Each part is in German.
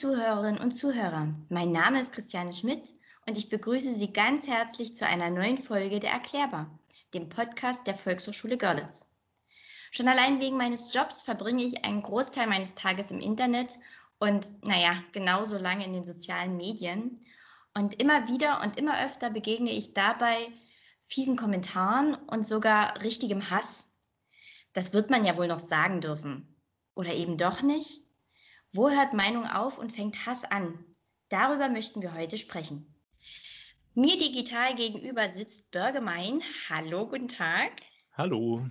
Zuhörerinnen und Zuhörer, mein Name ist Christiane Schmidt und ich begrüße Sie ganz herzlich zu einer neuen Folge der Erklärbar, dem Podcast der Volkshochschule Görlitz. Schon allein wegen meines Jobs verbringe ich einen Großteil meines Tages im Internet und, naja, genauso lange in den sozialen Medien. Und immer wieder und immer öfter begegne ich dabei fiesen Kommentaren und sogar richtigem Hass. Das wird man ja wohl noch sagen dürfen. Oder eben doch nicht? Wo hört Meinung auf und fängt Hass an? Darüber möchten wir heute sprechen. Mir digital gegenüber sitzt Börge Mein. Hallo, guten Tag. Hallo.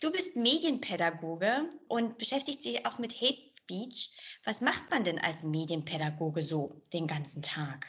Du bist Medienpädagoge und beschäftigst dich auch mit Hate Speech. Was macht man denn als Medienpädagoge so den ganzen Tag?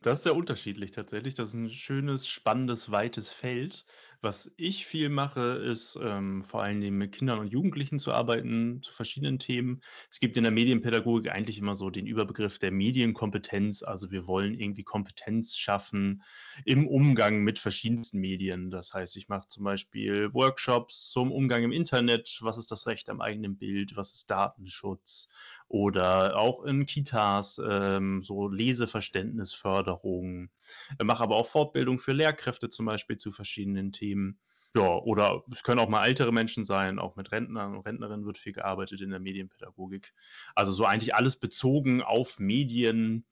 Das ist sehr unterschiedlich tatsächlich. Das ist ein schönes, spannendes, weites Feld. Was ich viel mache, ist ähm, vor allen Dingen mit Kindern und Jugendlichen zu arbeiten, zu verschiedenen Themen. Es gibt in der Medienpädagogik eigentlich immer so den Überbegriff der Medienkompetenz. Also wir wollen irgendwie Kompetenz schaffen im Umgang mit verschiedensten Medien. Das heißt, ich mache zum Beispiel Workshops zum Umgang im Internet. Was ist das Recht am eigenen Bild? Was ist Datenschutz? Oder auch in Kitas ähm, so Leseverständnisförderung. Ich mache aber auch Fortbildung für Lehrkräfte zum Beispiel zu verschiedenen Themen. Themen. Ja, oder es können auch mal ältere Menschen sein, auch mit Rentnern und Rentnerinnen wird viel gearbeitet in der Medienpädagogik. Also so eigentlich alles bezogen auf Medien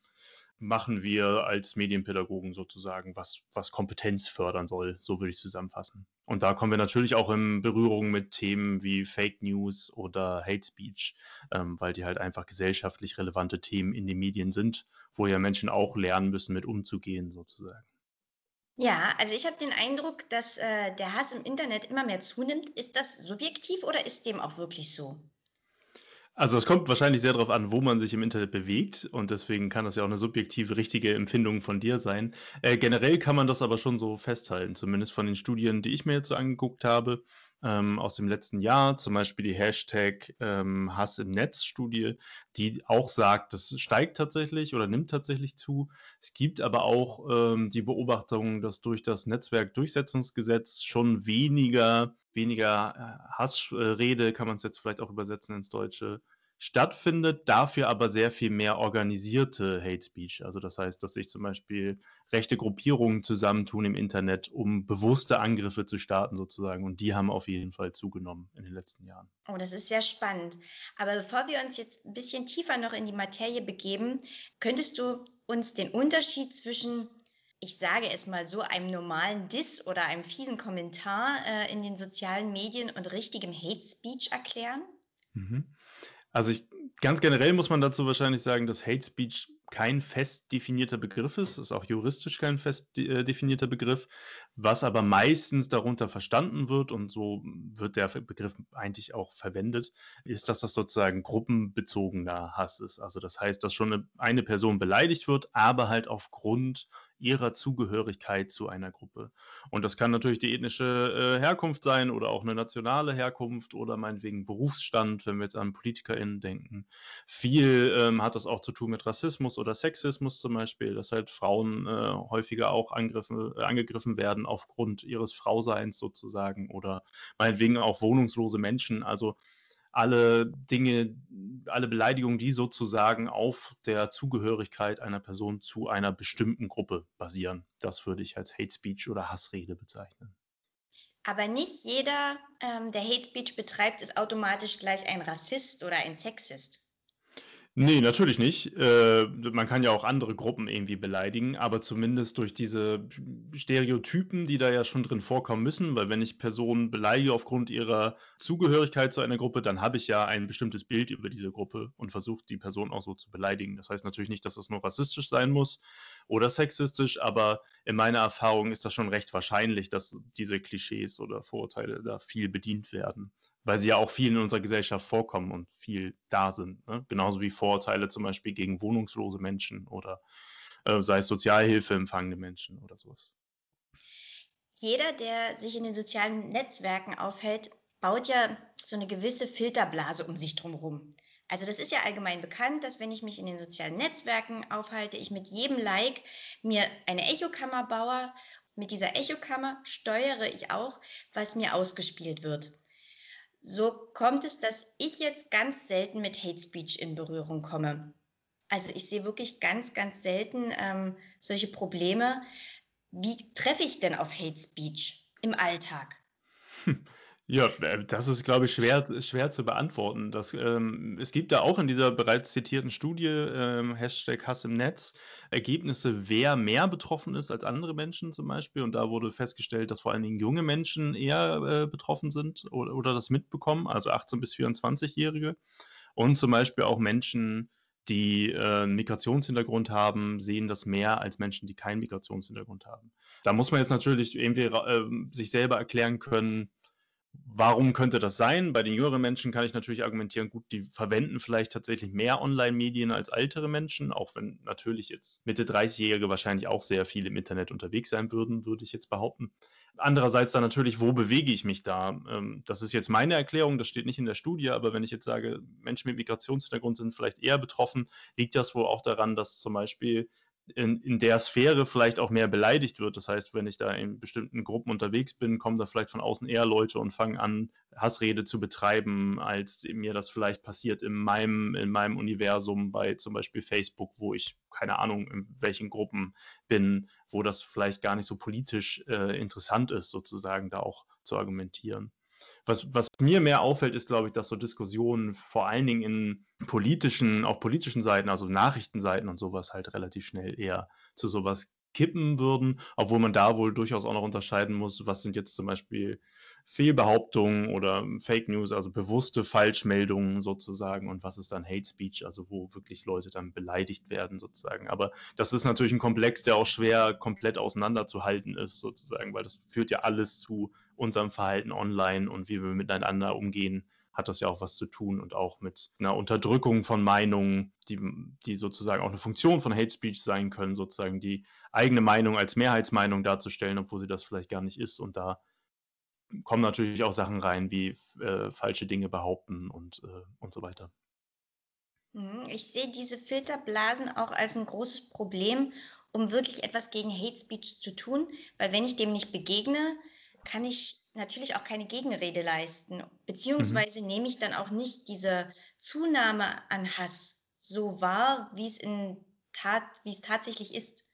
machen wir als Medienpädagogen sozusagen, was, was Kompetenz fördern soll, so würde ich zusammenfassen. Und da kommen wir natürlich auch in Berührung mit Themen wie Fake News oder Hate Speech, ähm, weil die halt einfach gesellschaftlich relevante Themen in den Medien sind, wo ja Menschen auch lernen müssen, mit umzugehen sozusagen. Ja, also ich habe den Eindruck, dass äh, der Hass im Internet immer mehr zunimmt. Ist das subjektiv oder ist dem auch wirklich so? Also es kommt wahrscheinlich sehr darauf an, wo man sich im Internet bewegt und deswegen kann das ja auch eine subjektive, richtige Empfindung von dir sein. Äh, generell kann man das aber schon so festhalten, zumindest von den Studien, die ich mir jetzt so angeguckt habe ähm, aus dem letzten Jahr, zum Beispiel die Hashtag ähm, Hass im Netz Studie, die auch sagt, das steigt tatsächlich oder nimmt tatsächlich zu. Es gibt aber auch ähm, die Beobachtung, dass durch das Netzwerkdurchsetzungsgesetz schon weniger, weniger äh, Hassrede, kann man es jetzt vielleicht auch übersetzen ins Deutsche, stattfindet, dafür aber sehr viel mehr organisierte Hate Speech. Also das heißt, dass sich zum Beispiel rechte Gruppierungen zusammentun im Internet, um bewusste Angriffe zu starten sozusagen. Und die haben auf jeden Fall zugenommen in den letzten Jahren. Oh, das ist sehr spannend. Aber bevor wir uns jetzt ein bisschen tiefer noch in die Materie begeben, könntest du uns den Unterschied zwischen ich sage es mal so, einem normalen Diss oder einem fiesen Kommentar äh, in den sozialen Medien und richtigem Hate Speech erklären? Mhm. Also ich, ganz generell muss man dazu wahrscheinlich sagen, dass Hate Speech kein fest definierter Begriff ist, ist auch juristisch kein fest äh, definierter Begriff, was aber meistens darunter verstanden wird und so wird der Begriff eigentlich auch verwendet, ist, dass das sozusagen gruppenbezogener Hass ist. Also das heißt, dass schon eine, eine Person beleidigt wird, aber halt aufgrund ihrer Zugehörigkeit zu einer Gruppe. Und das kann natürlich die ethnische äh, Herkunft sein oder auch eine nationale Herkunft oder meinetwegen Berufsstand, wenn wir jetzt an PolitikerInnen denken. Viel ähm, hat das auch zu tun mit Rassismus oder Sexismus zum Beispiel, dass halt Frauen äh, häufiger auch angegriffen, äh, angegriffen werden aufgrund ihres Frauseins sozusagen oder meinetwegen auch wohnungslose Menschen. Also alle Dinge, alle Beleidigungen, die sozusagen auf der Zugehörigkeit einer Person zu einer bestimmten Gruppe basieren. Das würde ich als Hate Speech oder Hassrede bezeichnen. Aber nicht jeder, ähm, der Hate Speech betreibt, ist automatisch gleich ein Rassist oder ein Sexist. Nee, natürlich nicht. Äh, man kann ja auch andere Gruppen irgendwie beleidigen, aber zumindest durch diese Stereotypen, die da ja schon drin vorkommen müssen, weil wenn ich Personen beleidige aufgrund ihrer Zugehörigkeit zu einer Gruppe, dann habe ich ja ein bestimmtes Bild über diese Gruppe und versuche die Person auch so zu beleidigen. Das heißt natürlich nicht, dass das nur rassistisch sein muss oder sexistisch, aber in meiner Erfahrung ist das schon recht wahrscheinlich, dass diese Klischees oder Vorurteile da viel bedient werden weil sie ja auch viel in unserer Gesellschaft vorkommen und viel da sind. Ne? Genauso wie Vorurteile zum Beispiel gegen wohnungslose Menschen oder äh, sei es Sozialhilfe empfangende Menschen oder sowas. Jeder, der sich in den sozialen Netzwerken aufhält, baut ja so eine gewisse Filterblase um sich drumherum. Also das ist ja allgemein bekannt, dass wenn ich mich in den sozialen Netzwerken aufhalte, ich mit jedem Like mir eine Echokammer baue. Mit dieser Echokammer steuere ich auch, was mir ausgespielt wird. So kommt es, dass ich jetzt ganz selten mit Hate Speech in Berührung komme. Also ich sehe wirklich ganz, ganz selten ähm, solche Probleme. Wie treffe ich denn auf Hate Speech im Alltag? Ja, äh, das ist, glaube ich, schwer, schwer zu beantworten. Das, ähm, es gibt da auch in dieser bereits zitierten Studie, ähm, Hashtag Hass im Netz, Ergebnisse, wer mehr betroffen ist als andere Menschen zum Beispiel. Und da wurde festgestellt, dass vor allen Dingen junge Menschen eher äh, betroffen sind oder, oder das mitbekommen, also 18- bis 24-Jährige. Und zum Beispiel auch Menschen, die äh, einen Migrationshintergrund haben, sehen das mehr als Menschen, die keinen Migrationshintergrund haben. Da muss man jetzt natürlich irgendwie äh, sich selber erklären können, Warum könnte das sein? Bei den jüngeren Menschen kann ich natürlich argumentieren, gut, die verwenden vielleicht tatsächlich mehr Online-Medien als ältere Menschen, auch wenn natürlich jetzt Mitte 30-Jährige wahrscheinlich auch sehr viel im Internet unterwegs sein würden, würde ich jetzt behaupten. Andererseits dann natürlich, wo bewege ich mich da? Ähm, das ist jetzt meine Erklärung, das steht nicht in der Studie, aber wenn ich jetzt sage, Menschen mit Migrationshintergrund sind vielleicht eher betroffen, liegt das wohl auch daran, dass zum Beispiel in, in der Sphäre vielleicht auch mehr beleidigt wird. Das heißt, wenn ich da in bestimmten Gruppen unterwegs bin, kommen da vielleicht von außen eher Leute und fangen an, Hassrede zu betreiben, als mir das vielleicht passiert in meinem, in meinem Universum bei zum Beispiel Facebook, wo ich keine Ahnung, in welchen Gruppen bin, wo das vielleicht gar nicht so politisch äh, interessant ist, sozusagen da auch zu argumentieren. Was, was mir mehr auffällt, ist, glaube ich, dass so Diskussionen vor allen Dingen in politischen, auf politischen Seiten, also Nachrichtenseiten und sowas halt relativ schnell eher zu sowas kippen würden, obwohl man da wohl durchaus auch noch unterscheiden muss, was sind jetzt zum Beispiel Fehlbehauptungen oder Fake News, also bewusste Falschmeldungen sozusagen und was ist dann Hate Speech, also wo wirklich Leute dann beleidigt werden sozusagen. Aber das ist natürlich ein Komplex, der auch schwer komplett auseinanderzuhalten ist sozusagen, weil das führt ja alles zu unserem Verhalten online und wie wir miteinander umgehen hat das ja auch was zu tun und auch mit einer Unterdrückung von Meinungen, die, die sozusagen auch eine Funktion von Hate Speech sein können, sozusagen die eigene Meinung als Mehrheitsmeinung darzustellen, obwohl sie das vielleicht gar nicht ist. Und da kommen natürlich auch Sachen rein wie äh, falsche Dinge behaupten und, äh, und so weiter. Mhm, ich sehe diese Filterblasen auch als ein großes Problem, um wirklich etwas gegen Hate Speech zu tun, weil wenn ich dem nicht begegne, kann ich natürlich auch keine Gegenrede leisten, beziehungsweise mhm. nehme ich dann auch nicht diese Zunahme an Hass so wahr, wie es in Tat, wie es tatsächlich ist.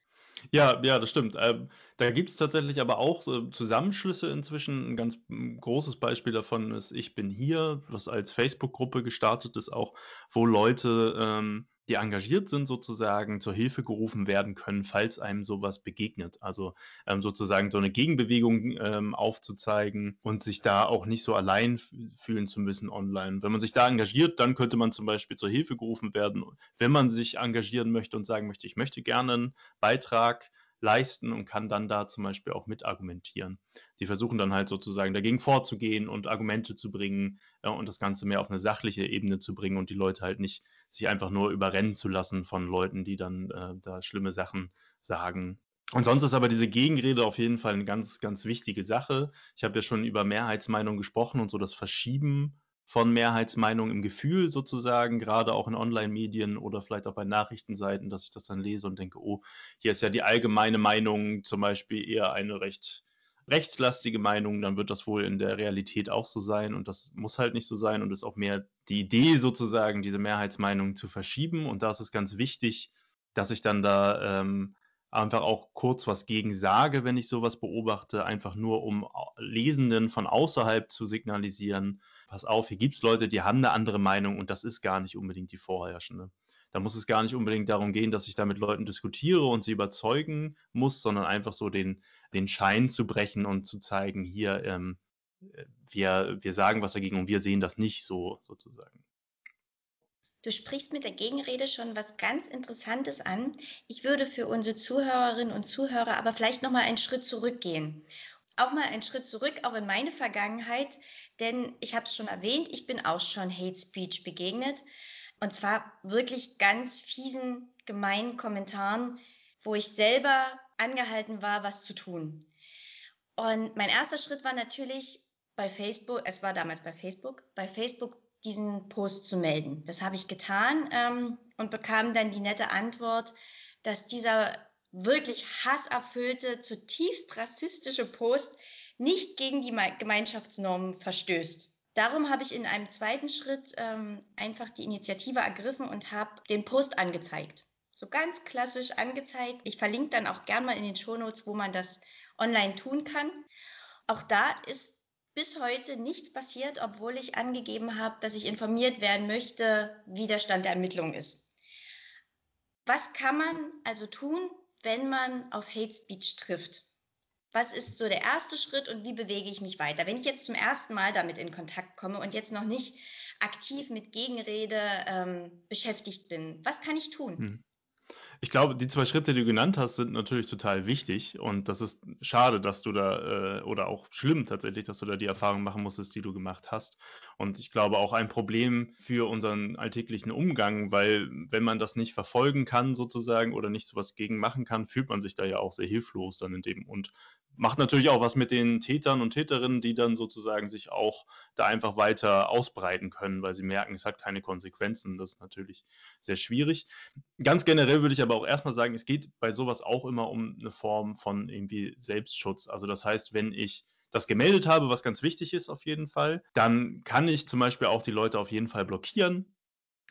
Ja, ja, das stimmt. Ähm, da gibt es tatsächlich aber auch so Zusammenschlüsse inzwischen. Ein ganz großes Beispiel davon ist Ich bin hier, was als Facebook-Gruppe gestartet ist, auch wo Leute ähm, die engagiert sind, sozusagen zur Hilfe gerufen werden können, falls einem sowas begegnet. Also ähm, sozusagen so eine Gegenbewegung ähm, aufzuzeigen und sich da auch nicht so allein fühlen zu müssen online. Wenn man sich da engagiert, dann könnte man zum Beispiel zur Hilfe gerufen werden. Wenn man sich engagieren möchte und sagen möchte, ich möchte gerne einen Beitrag leisten und kann dann da zum Beispiel auch mit argumentieren. Die versuchen dann halt sozusagen dagegen vorzugehen und Argumente zu bringen äh, und das Ganze mehr auf eine sachliche Ebene zu bringen und die Leute halt nicht sich einfach nur überrennen zu lassen von Leuten, die dann äh, da schlimme Sachen sagen. Und sonst ist aber diese Gegenrede auf jeden Fall eine ganz, ganz wichtige Sache. Ich habe ja schon über Mehrheitsmeinung gesprochen und so das Verschieben von Mehrheitsmeinung im Gefühl sozusagen, gerade auch in Online-Medien oder vielleicht auch bei Nachrichtenseiten, dass ich das dann lese und denke, oh, hier ist ja die allgemeine Meinung zum Beispiel eher eine recht rechtslastige Meinung, dann wird das wohl in der Realität auch so sein und das muss halt nicht so sein und ist auch mehr die Idee sozusagen, diese Mehrheitsmeinung zu verschieben und da ist es ganz wichtig, dass ich dann da ähm, einfach auch kurz was gegen sage, wenn ich sowas beobachte, einfach nur um Lesenden von außerhalb zu signalisieren, pass auf, hier gibt es Leute, die haben eine andere Meinung und das ist gar nicht unbedingt die vorherrschende. Da muss es gar nicht unbedingt darum gehen, dass ich da mit Leuten diskutiere und sie überzeugen muss, sondern einfach so den, den Schein zu brechen und zu zeigen, hier, ähm, wir, wir sagen was dagegen und wir sehen das nicht so sozusagen. Du sprichst mit der Gegenrede schon was ganz Interessantes an. Ich würde für unsere Zuhörerinnen und Zuhörer aber vielleicht noch mal einen Schritt zurückgehen. Auch mal einen Schritt zurück, auch in meine Vergangenheit, denn ich habe es schon erwähnt, ich bin auch schon Hate Speech begegnet und zwar wirklich ganz fiesen, gemeinen Kommentaren, wo ich selber angehalten war, was zu tun. Und mein erster Schritt war natürlich bei Facebook, es war damals bei Facebook, bei Facebook diesen Post zu melden. Das habe ich getan ähm, und bekam dann die nette Antwort, dass dieser wirklich hasserfüllte, zutiefst rassistische Post nicht gegen die Gemeinschaftsnormen verstößt. Darum habe ich in einem zweiten Schritt ähm, einfach die Initiative ergriffen und habe den Post angezeigt. So ganz klassisch angezeigt. Ich verlinke dann auch gern mal in den Shownotes, wo man das online tun kann. Auch da ist bis heute nichts passiert, obwohl ich angegeben habe, dass ich informiert werden möchte, wie der Stand der Ermittlungen ist. Was kann man also tun, wenn man auf Hate Speech trifft? Was ist so der erste Schritt und wie bewege ich mich weiter? Wenn ich jetzt zum ersten Mal damit in Kontakt komme und jetzt noch nicht aktiv mit Gegenrede ähm, beschäftigt bin, was kann ich tun? Hm. Ich glaube, die zwei Schritte, die du genannt hast, sind natürlich total wichtig und das ist schade, dass du da äh, oder auch schlimm tatsächlich, dass du da die Erfahrung machen musstest, die du gemacht hast. Und ich glaube auch ein Problem für unseren alltäglichen Umgang, weil wenn man das nicht verfolgen kann sozusagen oder nicht so was gegen machen kann, fühlt man sich da ja auch sehr hilflos dann in dem und macht natürlich auch was mit den Tätern und Täterinnen, die dann sozusagen sich auch da einfach weiter ausbreiten können, weil sie merken, es hat keine Konsequenzen. Das ist natürlich sehr schwierig. Ganz generell würde ich aber auch erstmal sagen, es geht bei sowas auch immer um eine Form von irgendwie Selbstschutz. Also das heißt, wenn ich das gemeldet habe, was ganz wichtig ist auf jeden Fall, dann kann ich zum Beispiel auch die Leute auf jeden Fall blockieren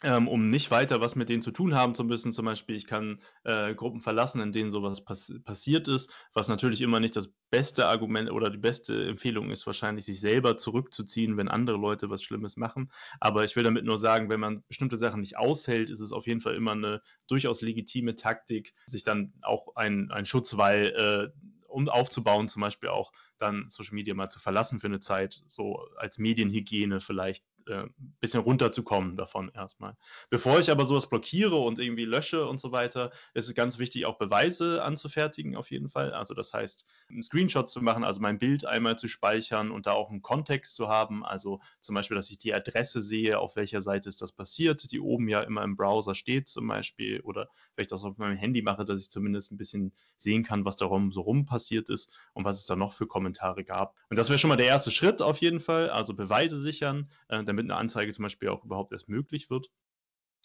ähm, um nicht weiter was mit denen zu tun haben zu müssen. Zum Beispiel, ich kann äh, Gruppen verlassen, in denen sowas pass passiert ist, was natürlich immer nicht das beste Argument oder die beste Empfehlung ist, wahrscheinlich sich selber zurückzuziehen, wenn andere Leute was Schlimmes machen. Aber ich will damit nur sagen, wenn man bestimmte Sachen nicht aushält, ist es auf jeden Fall immer eine durchaus legitime Taktik, sich dann auch ein, Schutzwall äh, um aufzubauen, zum Beispiel auch dann Social Media mal zu verlassen für eine Zeit, so als Medienhygiene vielleicht äh, bisschen runterzukommen davon erstmal. Bevor ich aber sowas blockiere und irgendwie lösche und so weiter, ist es ganz wichtig, auch Beweise anzufertigen auf jeden Fall. Also das heißt, einen Screenshot zu machen, also mein Bild einmal zu speichern und da auch einen Kontext zu haben. Also zum Beispiel, dass ich die Adresse sehe, auf welcher Seite ist das passiert, die oben ja immer im Browser steht zum Beispiel. Oder wenn ich das auf meinem Handy mache, dass ich zumindest ein bisschen sehen kann, was darum so rum passiert ist und was es da noch für Kommentare gab. Und das wäre schon mal der erste Schritt auf jeden Fall. Also Beweise sichern. Äh, damit eine Anzeige zum Beispiel auch überhaupt erst möglich wird.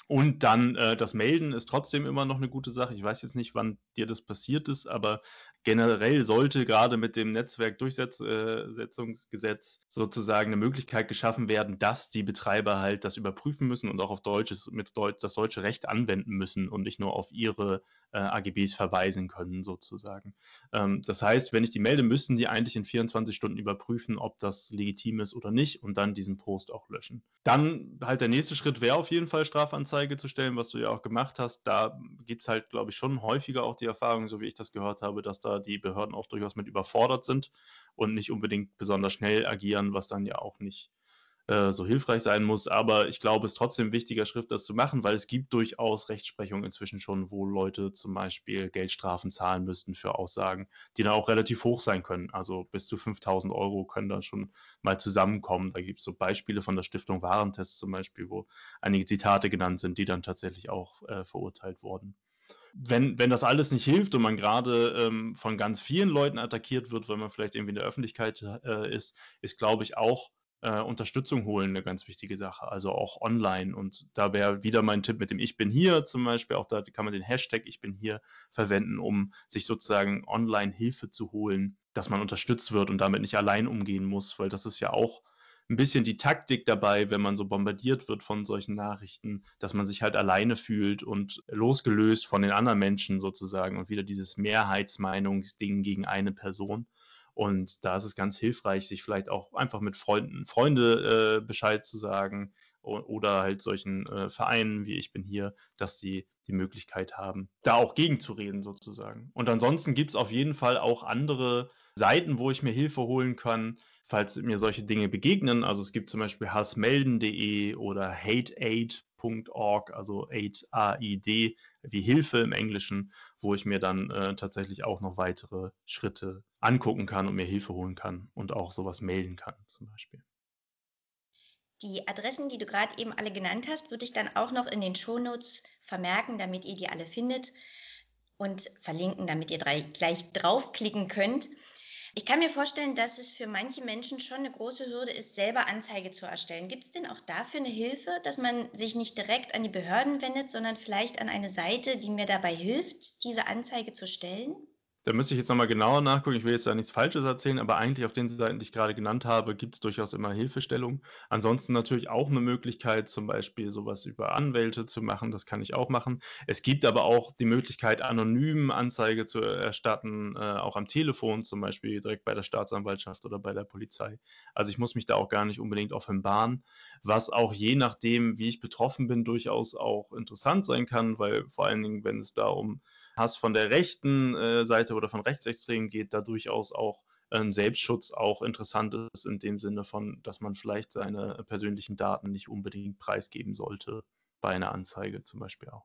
Und dann äh, das Melden ist trotzdem immer noch eine gute Sache. Ich weiß jetzt nicht, wann dir das passiert ist, aber generell sollte gerade mit dem Netzwerkdurchsetzungsgesetz äh, sozusagen eine Möglichkeit geschaffen werden, dass die Betreiber halt das überprüfen müssen und auch auf deutsches, mit Deut das deutsche Recht anwenden müssen und nicht nur auf ihre äh, AGBs verweisen können, sozusagen. Ähm, das heißt, wenn ich die melde, müssen die eigentlich in 24 Stunden überprüfen, ob das legitim ist oder nicht und dann diesen Post auch löschen. Dann halt der nächste Schritt wäre auf jeden Fall Strafanzeige zu stellen, was du ja auch gemacht hast. Da gibt es halt, glaube ich, schon häufiger auch die Erfahrung, so wie ich das gehört habe, dass da die Behörden auch durchaus mit überfordert sind und nicht unbedingt besonders schnell agieren, was dann ja auch nicht äh, so hilfreich sein muss. Aber ich glaube, es ist trotzdem wichtiger Schritt, das zu machen, weil es gibt durchaus Rechtsprechung inzwischen schon, wo Leute zum Beispiel Geldstrafen zahlen müssten für Aussagen, die dann auch relativ hoch sein können. Also bis zu 5000 Euro können dann schon mal zusammenkommen. Da gibt es so Beispiele von der Stiftung Warentest zum Beispiel, wo einige Zitate genannt sind, die dann tatsächlich auch äh, verurteilt wurden wenn, wenn das alles nicht hilft und man gerade ähm, von ganz vielen Leuten attackiert wird, weil man vielleicht irgendwie in der Öffentlichkeit äh, ist, ist, glaube ich, auch äh, Unterstützung holen eine ganz wichtige Sache, also auch online. Und da wäre wieder mein Tipp mit dem Ich bin hier zum Beispiel, auch da kann man den Hashtag Ich bin hier verwenden, um sich sozusagen online Hilfe zu holen, dass man unterstützt wird und damit nicht allein umgehen muss, weil das ist ja auch ein bisschen die Taktik dabei, wenn man so bombardiert wird von solchen Nachrichten, dass man sich halt alleine fühlt und losgelöst von den anderen Menschen sozusagen und wieder dieses Mehrheitsmeinungsding gegen eine Person. Und da ist es ganz hilfreich, sich vielleicht auch einfach mit Freunden, Freunde äh, Bescheid zu sagen oder halt solchen äh, Vereinen wie ich bin hier, dass sie die Möglichkeit haben, da auch gegenzureden sozusagen. Und ansonsten gibt es auf jeden Fall auch andere Seiten, wo ich mir Hilfe holen kann, falls mir solche Dinge begegnen. Also es gibt zum Beispiel hassmelden.de oder hateaid.org, also aid, A-I-D, wie Hilfe im Englischen, wo ich mir dann äh, tatsächlich auch noch weitere Schritte angucken kann und mir Hilfe holen kann und auch sowas melden kann zum Beispiel. Die Adressen, die du gerade eben alle genannt hast, würde ich dann auch noch in den Shownotes vermerken, damit ihr die alle findet und verlinken, damit ihr gleich draufklicken könnt. Ich kann mir vorstellen, dass es für manche Menschen schon eine große Hürde ist, selber Anzeige zu erstellen. Gibt es denn auch dafür eine Hilfe, dass man sich nicht direkt an die Behörden wendet, sondern vielleicht an eine Seite, die mir dabei hilft, diese Anzeige zu stellen? Da müsste ich jetzt nochmal genauer nachgucken. Ich will jetzt da nichts Falsches erzählen, aber eigentlich auf den Seiten, die ich gerade genannt habe, gibt es durchaus immer Hilfestellung. Ansonsten natürlich auch eine Möglichkeit, zum Beispiel sowas über Anwälte zu machen. Das kann ich auch machen. Es gibt aber auch die Möglichkeit, anonym Anzeige zu erstatten, äh, auch am Telefon, zum Beispiel direkt bei der Staatsanwaltschaft oder bei der Polizei. Also ich muss mich da auch gar nicht unbedingt offenbaren, was auch je nachdem, wie ich betroffen bin, durchaus auch interessant sein kann, weil vor allen Dingen, wenn es da um Hass von der rechten äh, Seite oder von Rechtsextremen geht, da durchaus auch ein Selbstschutz auch interessant ist in dem Sinne von, dass man vielleicht seine persönlichen Daten nicht unbedingt preisgeben sollte, bei einer Anzeige zum Beispiel auch.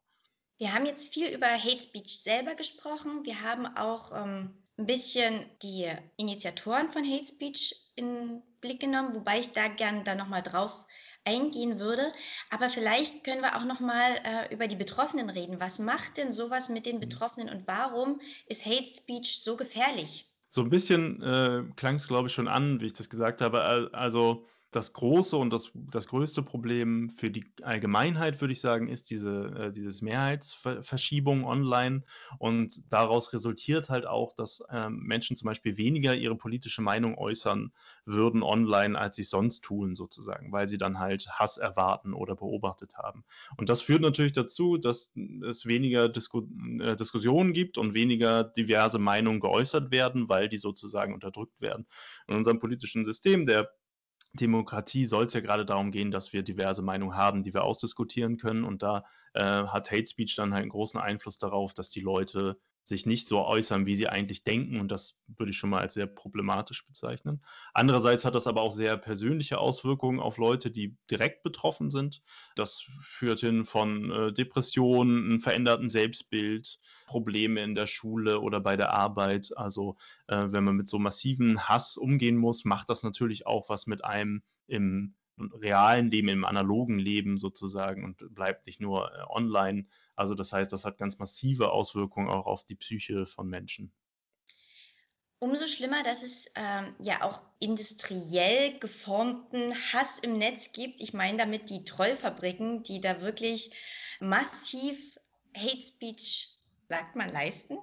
Wir haben jetzt viel über Hate Speech selber gesprochen. Wir haben auch ähm, ein bisschen die Initiatoren von Hate Speech in Blick genommen, wobei ich da gerne dann nochmal drauf eingehen würde. Aber vielleicht können wir auch noch mal äh, über die Betroffenen reden. Was macht denn sowas mit den. Betroffenen und warum ist Hate Speech so gefährlich? So ein bisschen äh, klang es, glaube ich, schon an, wie ich das gesagt habe. Also das große und das, das größte Problem für die Allgemeinheit, würde ich sagen, ist diese, äh, dieses Mehrheitsverschiebung online. Und daraus resultiert halt auch, dass ähm, Menschen zum Beispiel weniger ihre politische Meinung äußern würden online, als sie sonst tun, sozusagen, weil sie dann halt Hass erwarten oder beobachtet haben. Und das führt natürlich dazu, dass es weniger Disku äh, Diskussionen gibt und weniger diverse Meinungen geäußert werden, weil die sozusagen unterdrückt werden. In unserem politischen System, der Demokratie soll es ja gerade darum gehen, dass wir diverse Meinungen haben, die wir ausdiskutieren können. Und da äh, hat Hate Speech dann halt einen großen Einfluss darauf, dass die Leute sich nicht so äußern, wie sie eigentlich denken. Und das würde ich schon mal als sehr problematisch bezeichnen. Andererseits hat das aber auch sehr persönliche Auswirkungen auf Leute, die direkt betroffen sind. Das führt hin von äh, Depressionen, einem veränderten Selbstbild, Probleme in der Schule oder bei der Arbeit. Also äh, wenn man mit so massiven Hass umgehen muss, macht das natürlich auch was mit einem im realen Leben, im analogen Leben sozusagen und bleibt nicht nur äh, online. Also das heißt, das hat ganz massive Auswirkungen auch auf die Psyche von Menschen. Umso schlimmer, dass es ähm, ja auch industriell geformten Hass im Netz gibt. Ich meine damit die Trollfabriken, die da wirklich massiv Hate Speech, sagt man, leisten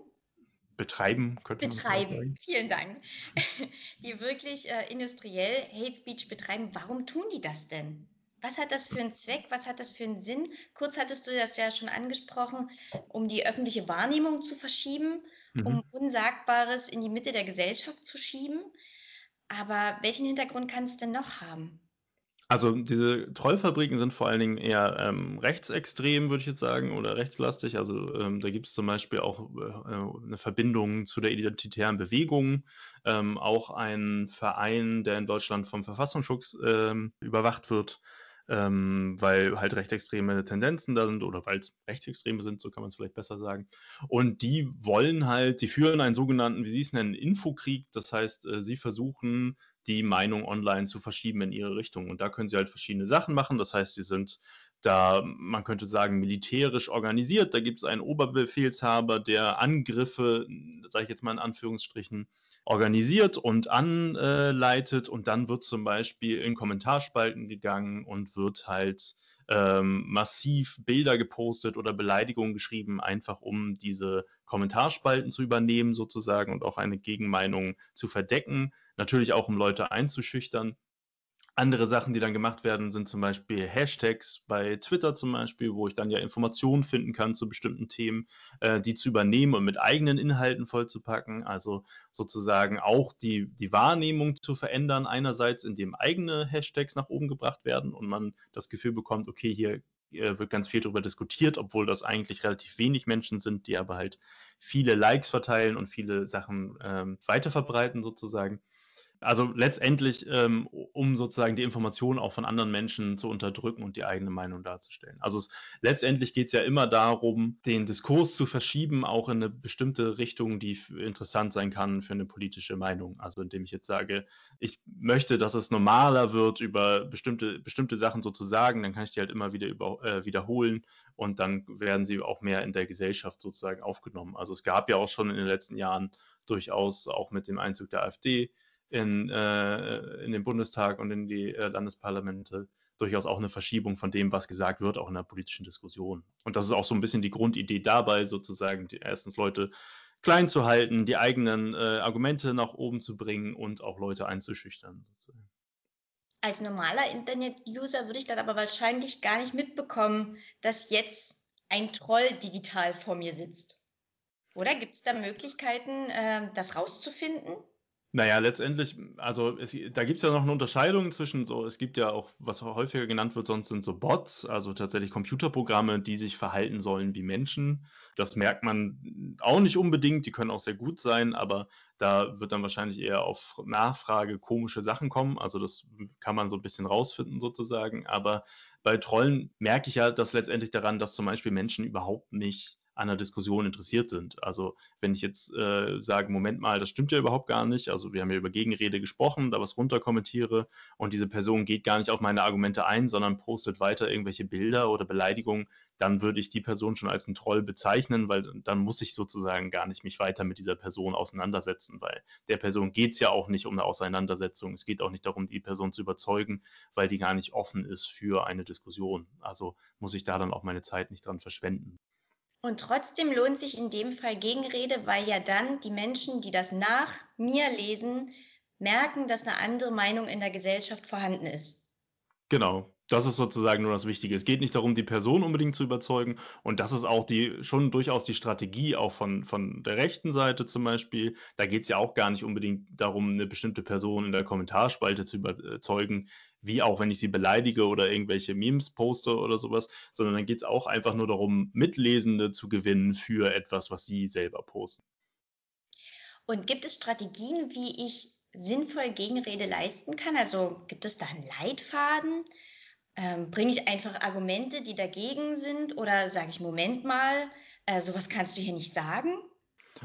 betreiben, könnte betreiben. Vielen Dank. Die wirklich äh, industriell Hate Speech betreiben. Warum tun die das denn? Was hat das für einen Zweck? Was hat das für einen Sinn? Kurz hattest du das ja schon angesprochen, um die öffentliche Wahrnehmung zu verschieben, mhm. um Unsagbares in die Mitte der Gesellschaft zu schieben. Aber welchen Hintergrund kann es denn noch haben? Also diese Trollfabriken sind vor allen Dingen eher ähm, rechtsextrem, würde ich jetzt sagen, oder rechtslastig. Also ähm, da gibt es zum Beispiel auch äh, eine Verbindung zu der identitären Bewegung, ähm, auch ein Verein, der in Deutschland vom Verfassungsschutz ähm, überwacht wird, ähm, weil halt rechtsextreme Tendenzen da sind oder weil es rechtsextreme sind, so kann man es vielleicht besser sagen. Und die wollen halt, die führen einen sogenannten, wie sie es nennen, Infokrieg. Das heißt, äh, sie versuchen die Meinung online zu verschieben in ihre Richtung. Und da können sie halt verschiedene Sachen machen. Das heißt, sie sind da, man könnte sagen, militärisch organisiert. Da gibt es einen Oberbefehlshaber, der Angriffe, sage ich jetzt mal in Anführungsstrichen, organisiert und anleitet. Und dann wird zum Beispiel in Kommentarspalten gegangen und wird halt ähm, massiv Bilder gepostet oder Beleidigungen geschrieben, einfach um diese Kommentarspalten zu übernehmen sozusagen und auch eine Gegenmeinung zu verdecken. Natürlich auch, um Leute einzuschüchtern. Andere Sachen, die dann gemacht werden, sind zum Beispiel Hashtags bei Twitter zum Beispiel, wo ich dann ja Informationen finden kann zu bestimmten Themen, äh, die zu übernehmen und mit eigenen Inhalten vollzupacken. Also sozusagen auch die, die Wahrnehmung zu verändern, einerseits indem eigene Hashtags nach oben gebracht werden und man das Gefühl bekommt, okay, hier äh, wird ganz viel darüber diskutiert, obwohl das eigentlich relativ wenig Menschen sind, die aber halt viele Likes verteilen und viele Sachen ähm, weiterverbreiten sozusagen. Also letztendlich, ähm, um sozusagen die Informationen auch von anderen Menschen zu unterdrücken und die eigene Meinung darzustellen. Also es, letztendlich geht es ja immer darum, den Diskurs zu verschieben, auch in eine bestimmte Richtung, die interessant sein kann für eine politische Meinung. Also indem ich jetzt sage, ich möchte, dass es normaler wird, über bestimmte, bestimmte Sachen so zu sagen, dann kann ich die halt immer wieder über, äh, wiederholen und dann werden sie auch mehr in der Gesellschaft sozusagen aufgenommen. Also es gab ja auch schon in den letzten Jahren durchaus auch mit dem Einzug der AfD in, äh, in den Bundestag und in die äh, Landesparlamente durchaus auch eine Verschiebung von dem, was gesagt wird, auch in der politischen Diskussion. Und das ist auch so ein bisschen die Grundidee dabei, sozusagen, die, erstens Leute klein zu halten, die eigenen äh, Argumente nach oben zu bringen und auch Leute einzuschüchtern. Sozusagen. Als normaler Internet-User würde ich dann aber wahrscheinlich gar nicht mitbekommen, dass jetzt ein Troll digital vor mir sitzt. Oder gibt es da Möglichkeiten, äh, das rauszufinden? Naja, letztendlich, also es, da gibt es ja noch eine Unterscheidung zwischen so, es gibt ja auch, was häufiger genannt wird, sonst sind so Bots, also tatsächlich Computerprogramme, die sich verhalten sollen wie Menschen. Das merkt man auch nicht unbedingt, die können auch sehr gut sein, aber da wird dann wahrscheinlich eher auf Nachfrage komische Sachen kommen. Also das kann man so ein bisschen rausfinden sozusagen. Aber bei Trollen merke ich ja das letztendlich daran, dass zum Beispiel Menschen überhaupt nicht an der Diskussion interessiert sind. Also wenn ich jetzt äh, sage, Moment mal, das stimmt ja überhaupt gar nicht, also wir haben ja über Gegenrede gesprochen, da was runterkommentiere und diese Person geht gar nicht auf meine Argumente ein, sondern postet weiter irgendwelche Bilder oder Beleidigungen, dann würde ich die Person schon als einen Troll bezeichnen, weil dann muss ich sozusagen gar nicht mich weiter mit dieser Person auseinandersetzen, weil der Person geht es ja auch nicht um eine Auseinandersetzung. Es geht auch nicht darum, die Person zu überzeugen, weil die gar nicht offen ist für eine Diskussion. Also muss ich da dann auch meine Zeit nicht dran verschwenden. Und trotzdem lohnt sich in dem Fall Gegenrede, weil ja dann die Menschen, die das nach mir lesen, merken, dass eine andere Meinung in der Gesellschaft vorhanden ist. Genau, das ist sozusagen nur das Wichtige. Es geht nicht darum, die Person unbedingt zu überzeugen. Und das ist auch die schon durchaus die Strategie auch von, von der rechten Seite zum Beispiel. Da geht es ja auch gar nicht unbedingt darum, eine bestimmte Person in der Kommentarspalte zu überzeugen, wie auch wenn ich sie beleidige oder irgendwelche Memes poste oder sowas, sondern dann geht es auch einfach nur darum, Mitlesende zu gewinnen für etwas, was sie selber posten. Und gibt es Strategien, wie ich sinnvoll Gegenrede leisten kann? Also gibt es da einen Leitfaden? Ähm, Bringe ich einfach Argumente, die dagegen sind? Oder sage ich, Moment mal, äh, sowas kannst du hier nicht sagen?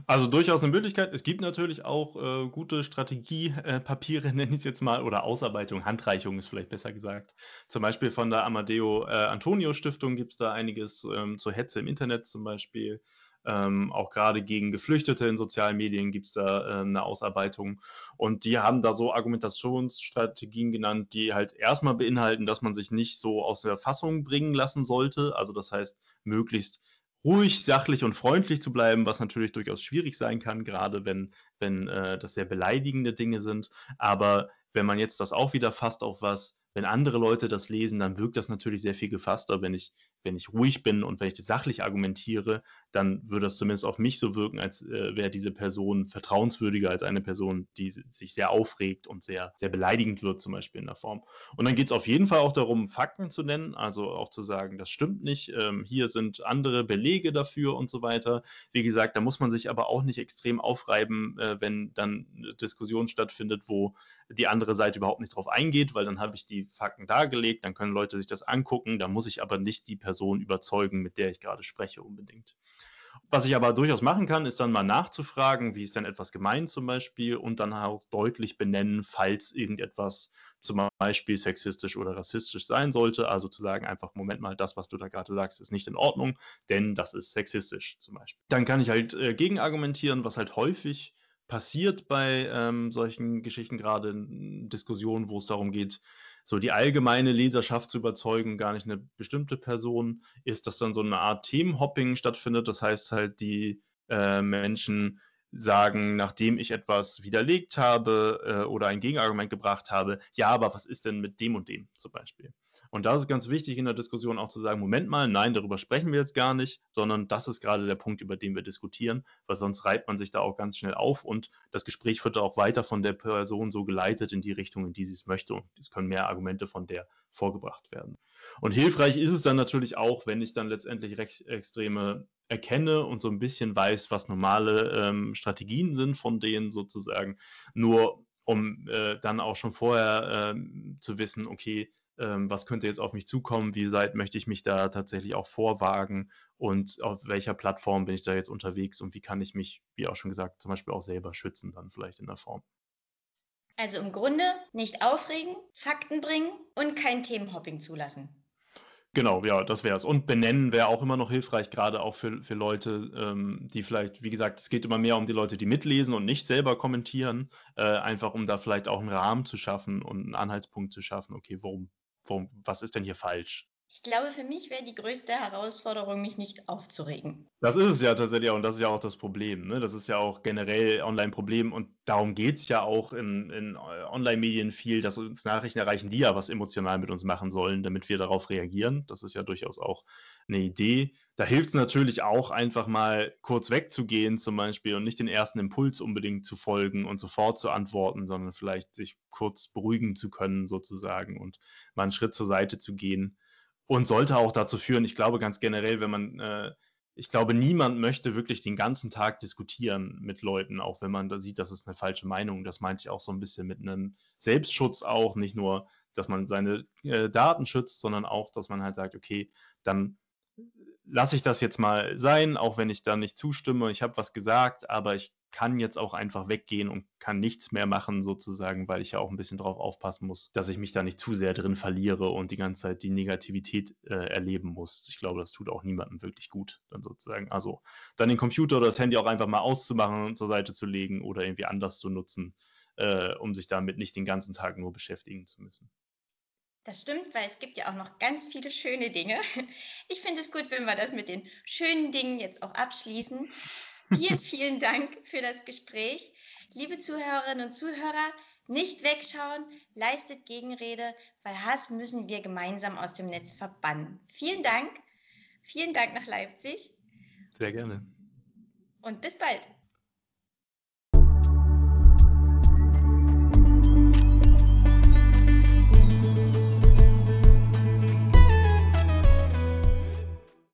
Also durchaus eine Möglichkeit. Es gibt natürlich auch äh, gute Strategiepapiere, äh, nenne ich es jetzt mal, oder Ausarbeitung, Handreichung ist vielleicht besser gesagt. Zum Beispiel von der Amadeo äh, Antonio Stiftung gibt es da einiges ähm, zur Hetze im Internet zum Beispiel. Ähm, auch gerade gegen Geflüchtete in sozialen Medien gibt es da äh, eine Ausarbeitung. Und die haben da so Argumentationsstrategien genannt, die halt erstmal beinhalten, dass man sich nicht so aus der Fassung bringen lassen sollte. Also das heißt, möglichst ruhig, sachlich und freundlich zu bleiben, was natürlich durchaus schwierig sein kann, gerade wenn, wenn äh, das sehr beleidigende Dinge sind. Aber wenn man jetzt das auch wieder fasst auf was wenn andere Leute das lesen, dann wirkt das natürlich sehr viel gefasster. Wenn ich, wenn ich ruhig bin und wenn ich das sachlich argumentiere, dann würde das zumindest auf mich so wirken, als äh, wäre diese Person vertrauenswürdiger als eine Person, die sich sehr aufregt und sehr, sehr beleidigend wird, zum Beispiel in der Form. Und dann geht es auf jeden Fall auch darum, Fakten zu nennen, also auch zu sagen, das stimmt nicht, ähm, hier sind andere Belege dafür und so weiter. Wie gesagt, da muss man sich aber auch nicht extrem aufreiben, äh, wenn dann eine Diskussion stattfindet, wo die andere Seite überhaupt nicht drauf eingeht, weil dann habe ich die Fakten dargelegt, dann können Leute sich das angucken, da muss ich aber nicht die Person überzeugen, mit der ich gerade spreche unbedingt. Was ich aber durchaus machen kann, ist dann mal nachzufragen, wie ist denn etwas gemeint zum Beispiel und dann auch deutlich benennen, falls irgendetwas zum Beispiel sexistisch oder rassistisch sein sollte. Also zu sagen einfach, Moment mal, das, was du da gerade sagst, ist nicht in Ordnung, denn das ist sexistisch zum Beispiel. Dann kann ich halt äh, gegenargumentieren, was halt häufig passiert bei ähm, solchen Geschichten, gerade in Diskussionen, wo es darum geht, so die allgemeine Leserschaft zu überzeugen, gar nicht eine bestimmte Person, ist, dass dann so eine Art Themenhopping stattfindet. Das heißt halt, die äh, Menschen sagen, nachdem ich etwas widerlegt habe äh, oder ein Gegenargument gebracht habe, ja, aber was ist denn mit dem und dem zum Beispiel? Und da ist ganz wichtig in der Diskussion auch zu sagen, Moment mal, nein, darüber sprechen wir jetzt gar nicht, sondern das ist gerade der Punkt, über den wir diskutieren, weil sonst reibt man sich da auch ganz schnell auf und das Gespräch wird auch weiter von der Person so geleitet in die Richtung, in die sie es möchte und es können mehr Argumente von der vorgebracht werden. Und hilfreich ist es dann natürlich auch, wenn ich dann letztendlich Rechtsextreme erkenne und so ein bisschen weiß, was normale ähm, Strategien sind von denen sozusagen, nur um äh, dann auch schon vorher äh, zu wissen, okay, ähm, was könnte jetzt auf mich zukommen, wie weit möchte ich mich da tatsächlich auch vorwagen und auf welcher Plattform bin ich da jetzt unterwegs und wie kann ich mich, wie auch schon gesagt, zum Beispiel auch selber schützen dann vielleicht in der Form. Also im Grunde nicht aufregen, Fakten bringen und kein Themenhopping zulassen. Genau, ja, das wäre es. Und benennen wäre auch immer noch hilfreich, gerade auch für, für Leute, ähm, die vielleicht, wie gesagt, es geht immer mehr um die Leute, die mitlesen und nicht selber kommentieren, äh, einfach um da vielleicht auch einen Rahmen zu schaffen und einen Anhaltspunkt zu schaffen, okay, worum, worum, was ist denn hier falsch? Ich glaube, für mich wäre die größte Herausforderung, mich nicht aufzuregen. Das ist es ja tatsächlich auch und das ist ja auch das Problem. Ne? Das ist ja auch generell Online-Problem und darum geht es ja auch in, in Online-Medien viel, dass uns Nachrichten erreichen, die ja was emotional mit uns machen sollen, damit wir darauf reagieren. Das ist ja durchaus auch eine Idee. Da hilft es natürlich auch einfach mal kurz wegzugehen zum Beispiel und nicht den ersten Impuls unbedingt zu folgen und sofort zu antworten, sondern vielleicht sich kurz beruhigen zu können sozusagen und mal einen Schritt zur Seite zu gehen und sollte auch dazu führen, ich glaube ganz generell, wenn man, äh, ich glaube, niemand möchte wirklich den ganzen Tag diskutieren mit Leuten, auch wenn man da sieht, das ist eine falsche Meinung. Das meinte ich auch so ein bisschen mit einem Selbstschutz auch, nicht nur, dass man seine äh, Daten schützt, sondern auch, dass man halt sagt, okay, dann lasse ich das jetzt mal sein, auch wenn ich da nicht zustimme. Ich habe was gesagt, aber ich kann jetzt auch einfach weggehen und kann nichts mehr machen, sozusagen, weil ich ja auch ein bisschen drauf aufpassen muss, dass ich mich da nicht zu sehr drin verliere und die ganze Zeit die Negativität äh, erleben muss. Ich glaube, das tut auch niemandem wirklich gut, dann sozusagen. Also dann den Computer oder das Handy auch einfach mal auszumachen und zur Seite zu legen oder irgendwie anders zu nutzen, äh, um sich damit nicht den ganzen Tag nur beschäftigen zu müssen. Das stimmt, weil es gibt ja auch noch ganz viele schöne Dinge. Ich finde es gut, wenn wir das mit den schönen Dingen jetzt auch abschließen. Vielen, vielen Dank für das Gespräch. Liebe Zuhörerinnen und Zuhörer, nicht wegschauen, leistet Gegenrede, weil Hass müssen wir gemeinsam aus dem Netz verbannen. Vielen Dank. Vielen Dank nach Leipzig. Sehr gerne. Und bis bald.